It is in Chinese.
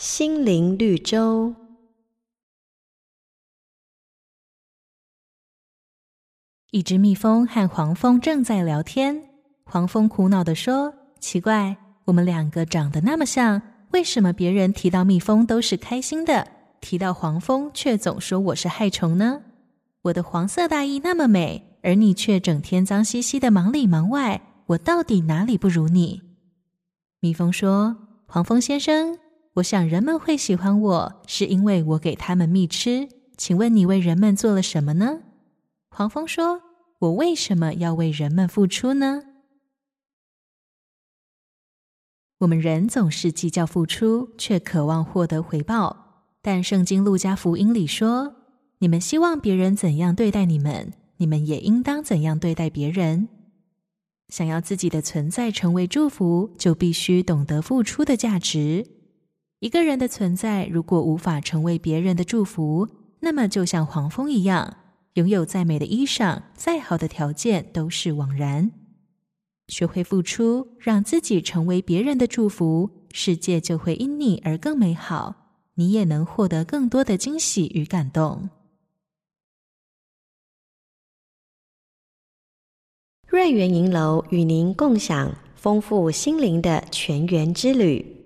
心灵绿洲。一只蜜蜂和黄蜂正在聊天。黄蜂苦恼地说：“奇怪，我们两个长得那么像，为什么别人提到蜜蜂都是开心的，提到黄蜂却总说我是害虫呢？我的黄色大衣那么美，而你却整天脏兮兮的忙里忙外，我到底哪里不如你？”蜜蜂说：“黄蜂先生，我想人们会喜欢我，是因为我给他们蜜吃。请问你为人们做了什么呢？”黄蜂说：“我为什么要为人们付出呢？”我们人总是计较付出，却渴望获得回报。但圣经路加福音里说：“你们希望别人怎样对待你们，你们也应当怎样对待别人。”想要自己的存在成为祝福，就必须懂得付出的价值。一个人的存在如果无法成为别人的祝福，那么就像黄蜂一样。拥有再美的衣裳，再好的条件都是枉然。学会付出，让自己成为别人的祝福，世界就会因你而更美好，你也能获得更多的惊喜与感动。瑞圆银楼与您共享丰富心灵的泉源之旅。